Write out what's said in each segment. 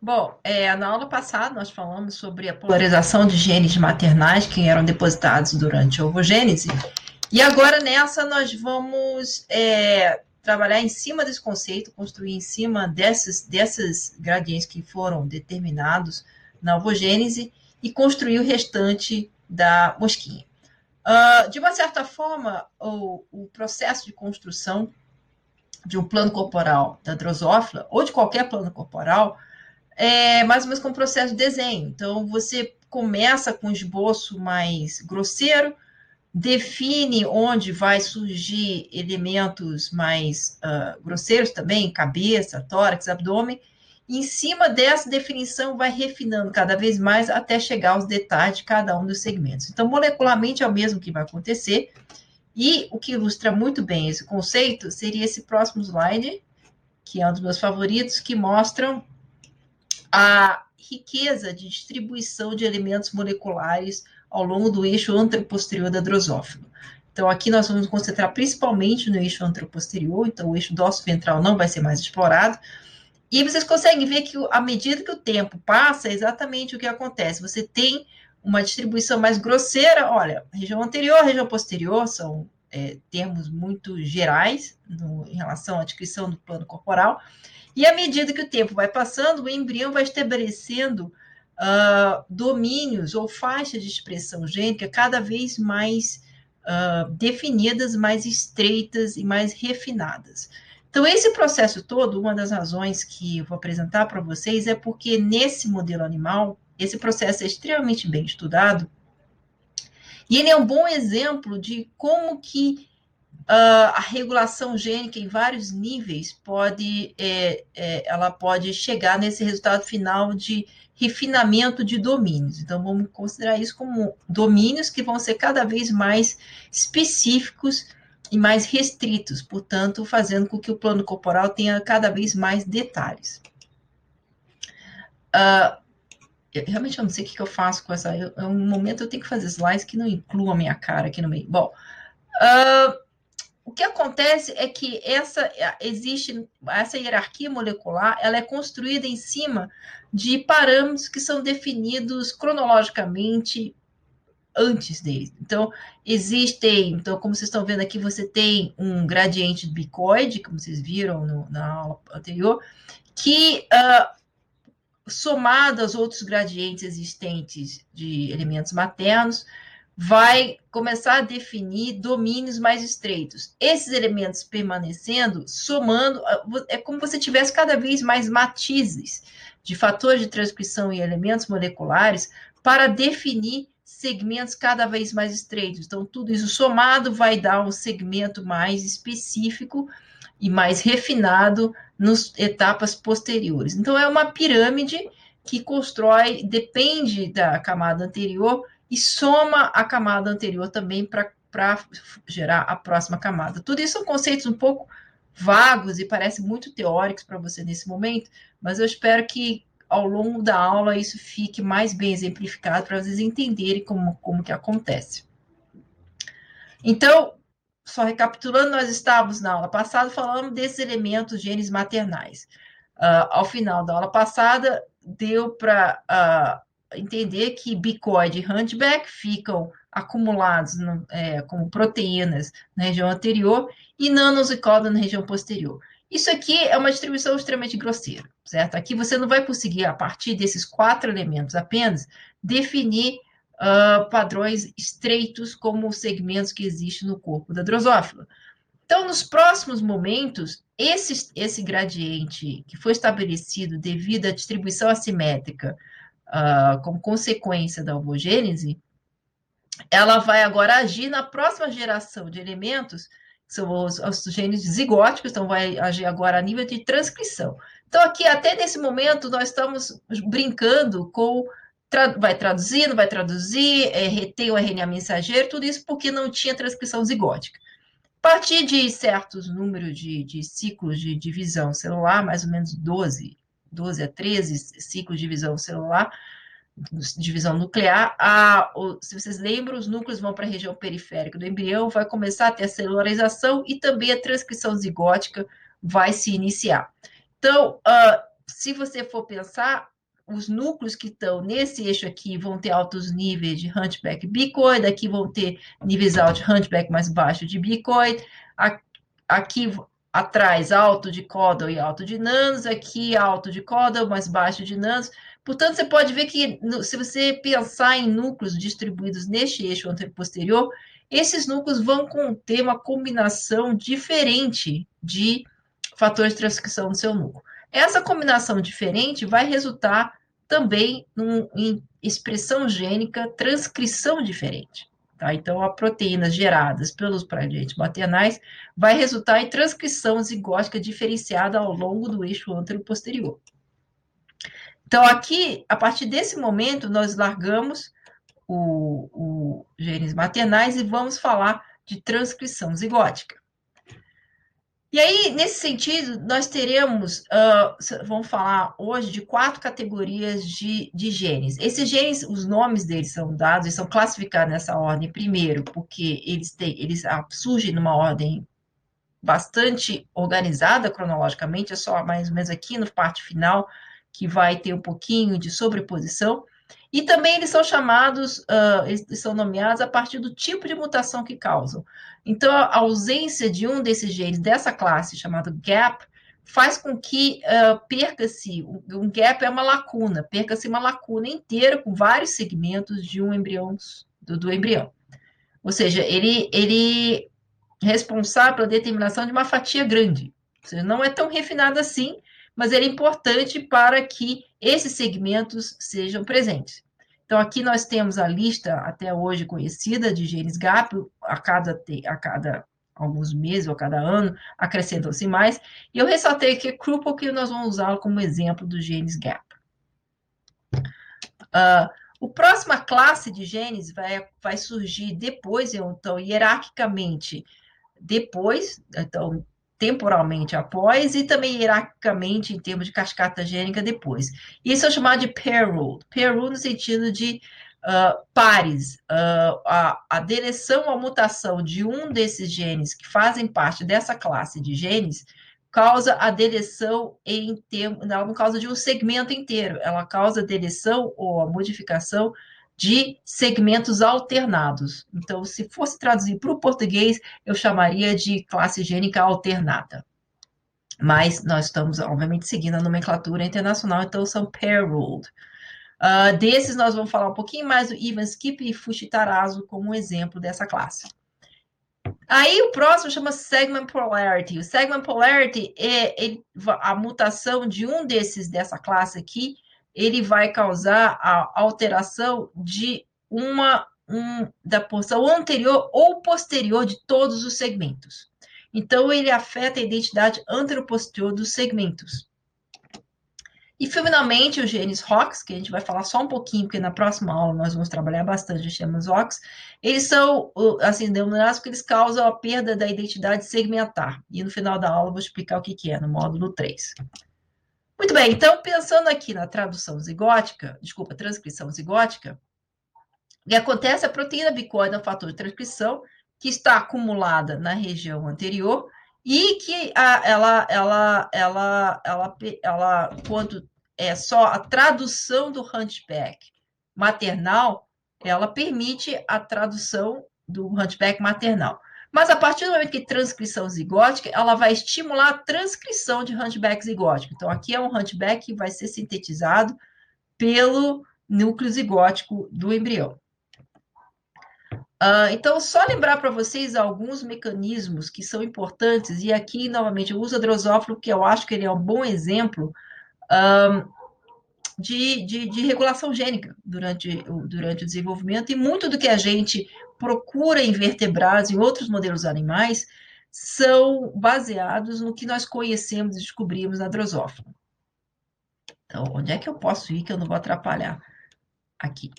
Bom, é, na aula passada nós falamos sobre a polarização de genes maternais que eram depositados durante a ovogênese, e agora nessa nós vamos é, trabalhar em cima desse conceito, construir em cima desses, desses gradientes que foram determinados na ovogênese e construir o restante da mosquinha. Uh, de uma certa forma, o, o, processo de construção de um plano corporal da drosófila, ou de qualquer plano corporal, é mais ou menos como processo de desenho. Então, você começa com um esboço mais grosseiro, define onde vai surgir elementos mais uh, grosseiros também, cabeça, tórax, abdômen, e em cima dessa definição vai refinando cada vez mais até chegar aos detalhes de cada um dos segmentos. Então, molecularmente é o mesmo que vai acontecer, e o que ilustra muito bem esse conceito seria esse próximo slide, que é um dos meus favoritos, que mostram a riqueza de distribuição de elementos moleculares ao longo do eixo anteroposterior da drosófila. Então, aqui nós vamos concentrar principalmente no eixo anteroposterior, então o eixo ventral não vai ser mais explorado. E vocês conseguem ver que, à medida que o tempo passa, é exatamente o que acontece. Você tem uma distribuição mais grosseira. Olha, região anterior, região posterior são é, termos muito gerais no, em relação à descrição do plano corporal. E à medida que o tempo vai passando, o embrião vai estabelecendo uh, domínios ou faixas de expressão gênica cada vez mais uh, definidas, mais estreitas e mais refinadas. Então, esse processo todo, uma das razões que eu vou apresentar para vocês é porque nesse modelo animal, esse processo é extremamente bem estudado e ele é um bom exemplo de como que uh, a regulação gênica em vários níveis pode, é, é, ela pode chegar nesse resultado final de refinamento de domínios. Então, vamos considerar isso como domínios que vão ser cada vez mais específicos e mais restritos, portanto, fazendo com que o plano corporal tenha cada vez mais detalhes. Uh, eu, realmente eu não sei o que, que eu faço com essa. Eu, um momento eu tenho que fazer slides que não incluam a minha cara aqui no meio. Bom, uh, o que acontece é que essa existe essa hierarquia molecular, ela é construída em cima de parâmetros que são definidos cronologicamente antes deles. Então, existem, então, como vocês estão vendo aqui, você tem um gradiente bicoide, como vocês viram no, na aula anterior, que uh, somado aos outros gradientes existentes de elementos maternos, vai começar a definir domínios mais estreitos. Esses elementos permanecendo, somando, é como se tivesse cada vez mais matizes de fatores de transcrição e elementos moleculares para definir segmentos cada vez mais estreitos. Então, tudo isso somado vai dar um segmento mais específico e mais refinado nas etapas posteriores. Então, é uma pirâmide que constrói, depende da camada anterior, e soma a camada anterior também para gerar a próxima camada. Tudo isso são conceitos um pouco vagos e parecem muito teóricos para você nesse momento, mas eu espero que ao longo da aula isso fique mais bem exemplificado para vocês entenderem como, como que acontece. Então, só recapitulando, nós estávamos na aula passada falando desses elementos genes maternais. Uh, ao final da aula passada, deu para uh, entender que bicoide e hunchback ficam acumulados no, é, como proteínas na região anterior e nanosicóida na região posterior. Isso aqui é uma distribuição extremamente grosseira, certo? Aqui você não vai conseguir, a partir desses quatro elementos apenas, definir uh, padrões estreitos como os segmentos que existem no corpo da drosófila. Então, nos próximos momentos, esse, esse gradiente que foi estabelecido devido à distribuição assimétrica uh, como consequência da homogênese, ela vai agora agir na próxima geração de elementos, que são os, os genes zigóticos, então vai agir agora a nível de transcrição. Então, aqui, até nesse momento, nós estamos brincando com Tra vai traduzir, não vai traduzir, é, reter o RNA mensageiro, tudo isso porque não tinha transcrição zigótica. A partir de certos números de, de ciclos de divisão celular, mais ou menos 12, 12 a 13 ciclos de divisão celular, divisão nuclear, a, o, se vocês lembram, os núcleos vão para a região periférica do embrião, vai começar a ter a celularização e também a transcrição zigótica vai se iniciar. Então, uh, se você for pensar, os núcleos que estão nesse eixo aqui vão ter altos níveis de hunchback bicoid, aqui vão ter níveis altos de hunchback mais baixo de bicoid, aqui atrás alto de caudal e alto de nanos, aqui alto de caudal mais baixo de nanos. Portanto, você pode ver que se você pensar em núcleos distribuídos neste eixo anterior-posterior, esses núcleos vão conter uma combinação diferente de fatores de transcrição no seu núcleo. Essa combinação diferente vai resultar também num, em expressão gênica, transcrição diferente. Tá? Então, a proteínas geradas pelos pradientes maternais vai resultar em transcrição zigótica diferenciada ao longo do eixo antero-posterior. Então, aqui, a partir desse momento, nós largamos o genes maternais e vamos falar de transcrição zigótica. E aí, nesse sentido, nós teremos, uh, vamos falar hoje de quatro categorias de, de genes. Esses genes, os nomes deles são dados e são classificados nessa ordem, primeiro, porque eles, têm, eles surgem numa ordem bastante organizada cronologicamente, é só mais ou menos aqui no parte final que vai ter um pouquinho de sobreposição. E também eles são chamados, uh, eles são nomeados a partir do tipo de mutação que causam. Então, a ausência de um desses genes dessa classe, chamado GAP, faz com que uh, perca-se, um gap é uma lacuna, perca-se uma lacuna inteira com vários segmentos de um embrião, do, do embrião. Ou seja, ele, ele é responsável pela determinação de uma fatia grande. Seja, não é tão refinado assim, mas ele é importante para que esses segmentos sejam presentes. Então, aqui nós temos a lista até hoje conhecida de genes GAP, a cada, a cada alguns meses ou a cada ano acrescentam-se mais, e eu ressaltei aqui CRU porque nós vamos usá-lo como exemplo dos genes GAP. Uh, o próxima classe de genes vai, vai surgir depois, então, hierarquicamente, depois, então, temporalmente após e também hierarquicamente em termos de cascata gênica depois. Isso é chamado de pair rule. Pair rule no sentido de uh, pares. Uh, a, a deleção ou mutação de um desses genes que fazem parte dessa classe de genes causa a deleção em termos, não causa de um segmento inteiro, ela causa a deleção ou a modificação de segmentos alternados. Então, se fosse traduzir para o português, eu chamaria de classe gênica alternada. Mas nós estamos, obviamente, seguindo a nomenclatura internacional, então são pair-ruled. Uh, desses, nós vamos falar um pouquinho mais do Ivan Skip e Fushitarazu como exemplo dessa classe. Aí o próximo chama segment polarity. O segment polarity é, é a mutação de um desses dessa classe aqui ele vai causar a alteração de uma um, da porção anterior ou posterior de todos os segmentos. Então, ele afeta a identidade anteroposterior dos segmentos. E, finalmente, os genes ROX, que a gente vai falar só um pouquinho, porque na próxima aula nós vamos trabalhar bastante os genes ROX, eles são, assim, denominados porque eles causam a perda da identidade segmentar. E no final da aula eu vou explicar o que, que é, no módulo 3. Muito bem, então, pensando aqui na tradução zigótica, desculpa, transcrição zigótica, o que acontece? A proteína bicoide é um fator de transcrição que está acumulada na região anterior e que a, ela, ela, ela, ela, ela, quando é só a tradução do hunchback maternal, ela permite a tradução do hunchback maternal. Mas a partir do momento que transcrição zigótica, ela vai estimular a transcrição de hunchback zigótico. Então, aqui é um hunchback que vai ser sintetizado pelo núcleo zigótico do embrião. Uh, então, só lembrar para vocês alguns mecanismos que são importantes, e aqui, novamente, eu uso a drosófilo, que eu acho que ele é um bom exemplo de, de, de, regulação gênica durante, durante o desenvolvimento, e muito do que a gente procura em vertebrados, em outros modelos animais, são baseados no que nós conhecemos e descobrimos na drosófila. Então, onde é que eu posso ir que eu não vou atrapalhar? Aqui.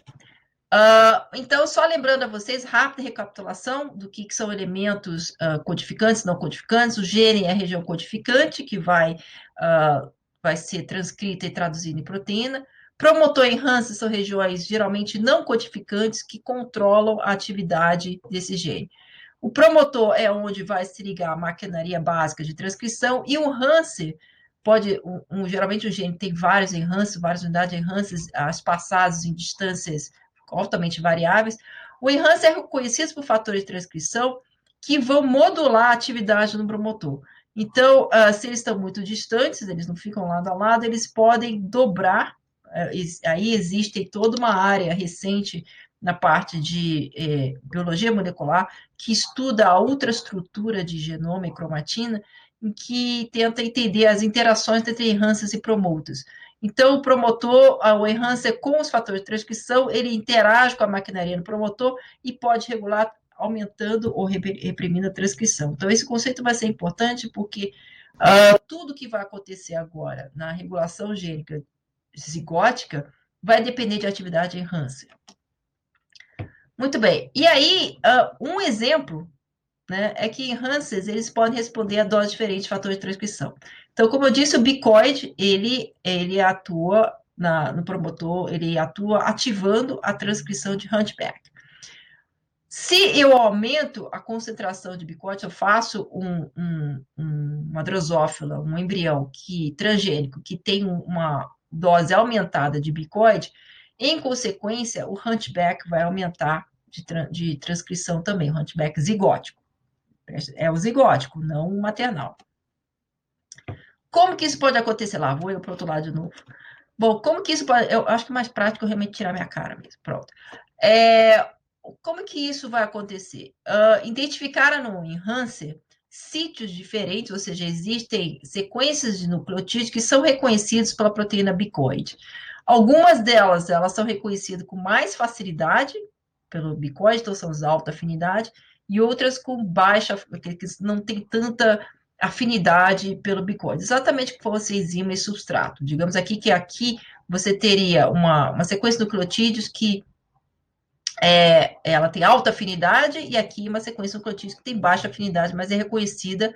Uh, então, só lembrando a vocês, rápida recapitulação do que, que são elementos uh, codificantes, não codificantes. O gene é a região codificante, que vai, uh, vai ser transcrita e traduzida em proteína. Promotor e enhancer são regiões geralmente não codificantes que controlam a atividade desse gene. O promotor é onde vai se ligar a maquinaria básica de transcrição e o enhancer pode, um, um, geralmente o gene tem vários enhances, várias unidades de enhances, as passadas em distâncias altamente variáveis. O enhance é reconhecido por fatores de transcrição que vão modular a atividade no promotor. Então, uh, se eles estão muito distantes, eles não ficam lado a lado, eles podem dobrar. Uh, aí existe toda uma área recente na parte de eh, biologia molecular que estuda a ultraestrutura de genoma e cromatina, em que tenta entender as interações entre enhancers e promoters. Então, o promotor, o enhancer com os fatores de transcrição, ele interage com a maquinaria do promotor e pode regular aumentando ou reprimindo a transcrição. Então, esse conceito vai ser importante porque uh, tudo que vai acontecer agora na regulação gênica zigótica vai depender de atividade enhancer. Muito bem. E aí, uh, um exemplo né, é que enhancers eles podem responder a doses diferentes de fatores de transcrição. Então, como eu disse, o bicoid ele, ele atua na, no promotor, ele atua ativando a transcrição de hunchback. Se eu aumento a concentração de bicote, eu faço um, um, um, uma drosófila, um embrião que transgênico, que tem uma dose aumentada de bicoide, em consequência, o hunchback vai aumentar de, de transcrição também, o hunchback zigótico. É o zigótico, não o maternal. Como que isso pode acontecer lá? Vou eu para o outro lado de novo. Bom, como que isso pode. Eu acho que é mais prático eu realmente tirar minha cara mesmo. Pronto. É, como que isso vai acontecer? Uh, identificaram no Enhancer sítios diferentes, ou seja, existem sequências de nucleotídeos que são reconhecidos pela proteína bicoide. Algumas delas, elas são reconhecidas com mais facilidade pelo bicoide, então são de alta afinidade, e outras com baixa, que não tem tanta afinidade pelo bicoide. Exatamente como fosse enzima e substrato. Digamos aqui que aqui você teria uma, uma sequência de nucleotídeos que é, ela tem alta afinidade, e aqui uma sequência nucleotídea que tem baixa afinidade, mas é reconhecida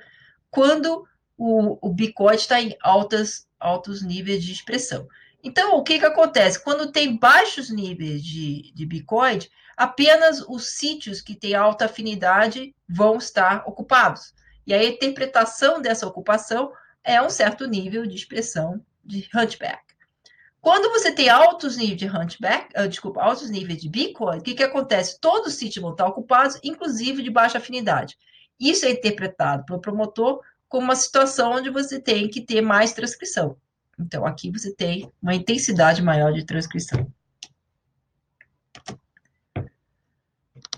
quando o, o está em altas, altos níveis de expressão. Então, o que, que acontece? Quando tem baixos níveis de, de bicoide, apenas os sítios que têm alta afinidade vão estar ocupados. E a interpretação dessa ocupação é um certo nível de expressão de hunchback. Quando você tem altos níveis de hunchback, uh, desculpa, altos níveis de Bitcoin, o que, que acontece? Todos os sítios vão estar ocupados, inclusive de baixa afinidade. Isso é interpretado pelo promotor como uma situação onde você tem que ter mais transcrição. Então, aqui você tem uma intensidade maior de transcrição.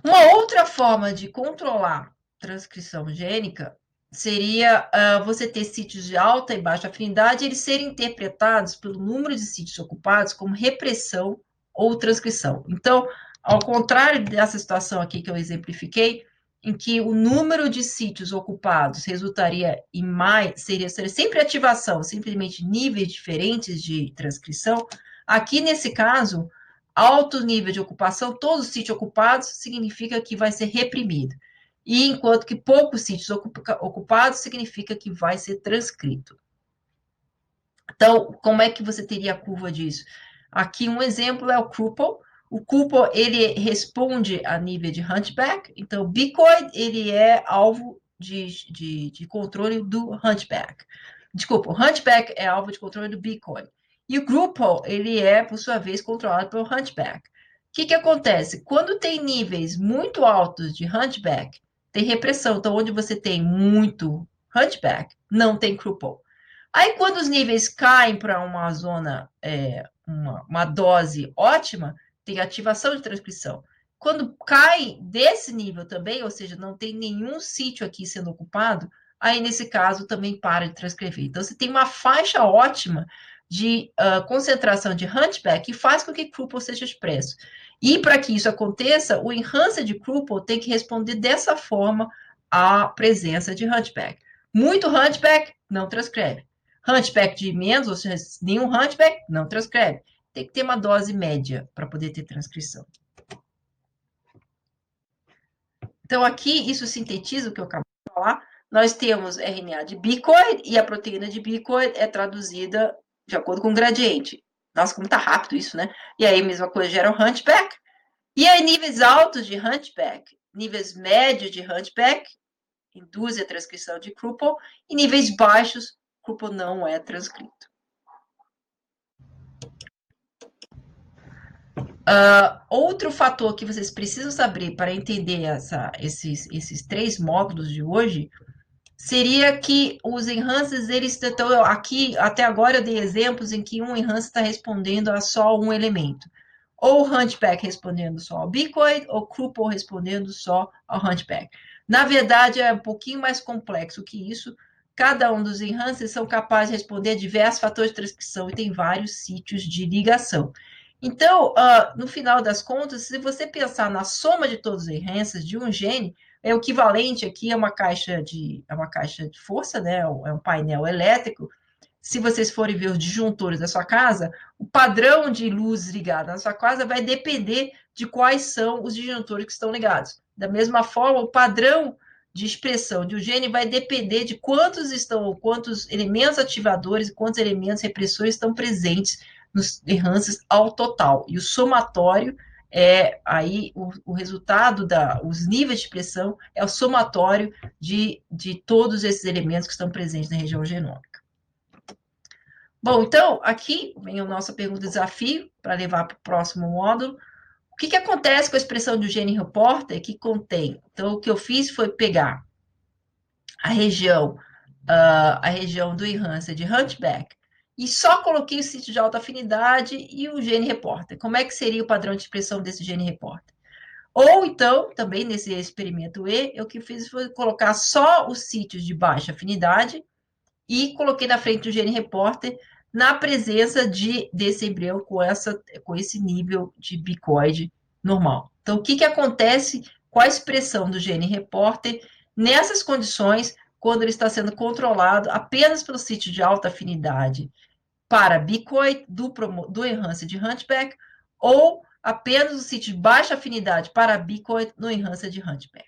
Uma outra forma de controlar transcrição gênica seria uh, você ter sítios de alta e baixa afinidade, eles serem interpretados pelo número de sítios ocupados como repressão ou transcrição. Então, ao contrário dessa situação aqui que eu exemplifiquei, em que o número de sítios ocupados resultaria em mais, seria, seria sempre ativação, simplesmente níveis diferentes de transcrição, aqui nesse caso, alto nível de ocupação, todos os sítios ocupados, significa que vai ser reprimido e enquanto que poucos sítios ocupados significa que vai ser transcrito. Então, como é que você teria a curva disso? Aqui um exemplo é o Kruppel. O Kruppel, ele responde a nível de hunchback, então o bicoid, ele é alvo de, de, de controle do hunchback. Desculpa, o hunchback é alvo de controle do bicoid. E o Gruppel, ele é, por sua vez, controlado pelo hunchback. O que, que acontece? Quando tem níveis muito altos de hunchback tem repressão. Então, onde você tem muito hunchback, não tem Kruppel. Aí, quando os níveis caem para uma zona, é, uma, uma dose ótima, tem ativação de transcrição. Quando cai desse nível também, ou seja, não tem nenhum sítio aqui sendo ocupado, aí nesse caso também para de transcrever. Então, você tem uma faixa ótima de uh, concentração de hunchback que faz com que Kruppel seja expresso. E para que isso aconteça, o enhancer de Kruppel tem que responder dessa forma à presença de hunchback. Muito hunchback, não transcreve. Hunchback de menos, ou seja, nenhum hunchback, não transcreve. Tem que ter uma dose média para poder ter transcrição. Então, aqui, isso sintetiza o que eu acabei de falar. Nós temos RNA de bicoid e a proteína de bicoid é traduzida de acordo com o gradiente. Nossa, como tá rápido isso, né? E aí, mesma coisa, gera um hunchback. E aí, níveis altos de hunchback, níveis médios de hunchback, induzem a transcrição de Kruppel, e níveis baixos, Crupo não é transcrito. Uh, outro fator que vocês precisam saber para entender essa, esses, esses três módulos de hoje seria que os enhances, eles estão aqui, até agora eu dei exemplos em que um enhance está respondendo a só um elemento. Ou o Hunchback respondendo só ao Bicoid, ou Crupo respondendo só ao Hunchback. Na verdade, é um pouquinho mais complexo que isso. Cada um dos enhances são capazes de responder a diversos fatores de transcrição e tem vários sítios de ligação. Então, uh, no final das contas, se você pensar na soma de todos os enhances de um gene, é o equivalente aqui a uma caixa de, é uma caixa de força, né? É um painel elétrico. Se vocês forem ver os disjuntores da sua casa, o padrão de luz ligada na sua casa vai depender de quais são os disjuntores que estão ligados. Da mesma forma, o padrão de expressão de um gene vai depender de quantos estão, quantos elementos ativadores e quantos elementos repressores estão presentes nos errances ao total. E o somatório é aí o, o resultado da os níveis de expressão é o somatório de, de todos esses elementos que estão presentes na região genômica. Bom, então aqui vem a nossa pergunta desafio para levar para o próximo módulo. O que, que acontece com a expressão do gene reporter que contém? Então, o que eu fiz foi pegar a região, uh, a região do enhancer de Hunchback, e só coloquei o sítio de alta afinidade e o gene repórter. Como é que seria o padrão de expressão desse gene repórter? Ou então, também nesse experimento E, o que fiz foi colocar só os sítios de baixa afinidade e coloquei na frente do gene repórter na presença de, desse embrião com, essa, com esse nível de bicoide normal. Então, o que, que acontece com a expressão do gene repórter nessas condições quando ele está sendo controlado apenas pelo sítio de alta afinidade para bicoid do, do enhancer de Hunchback ou apenas o sítio de baixa afinidade para bicoid no enhancer de Hunchback.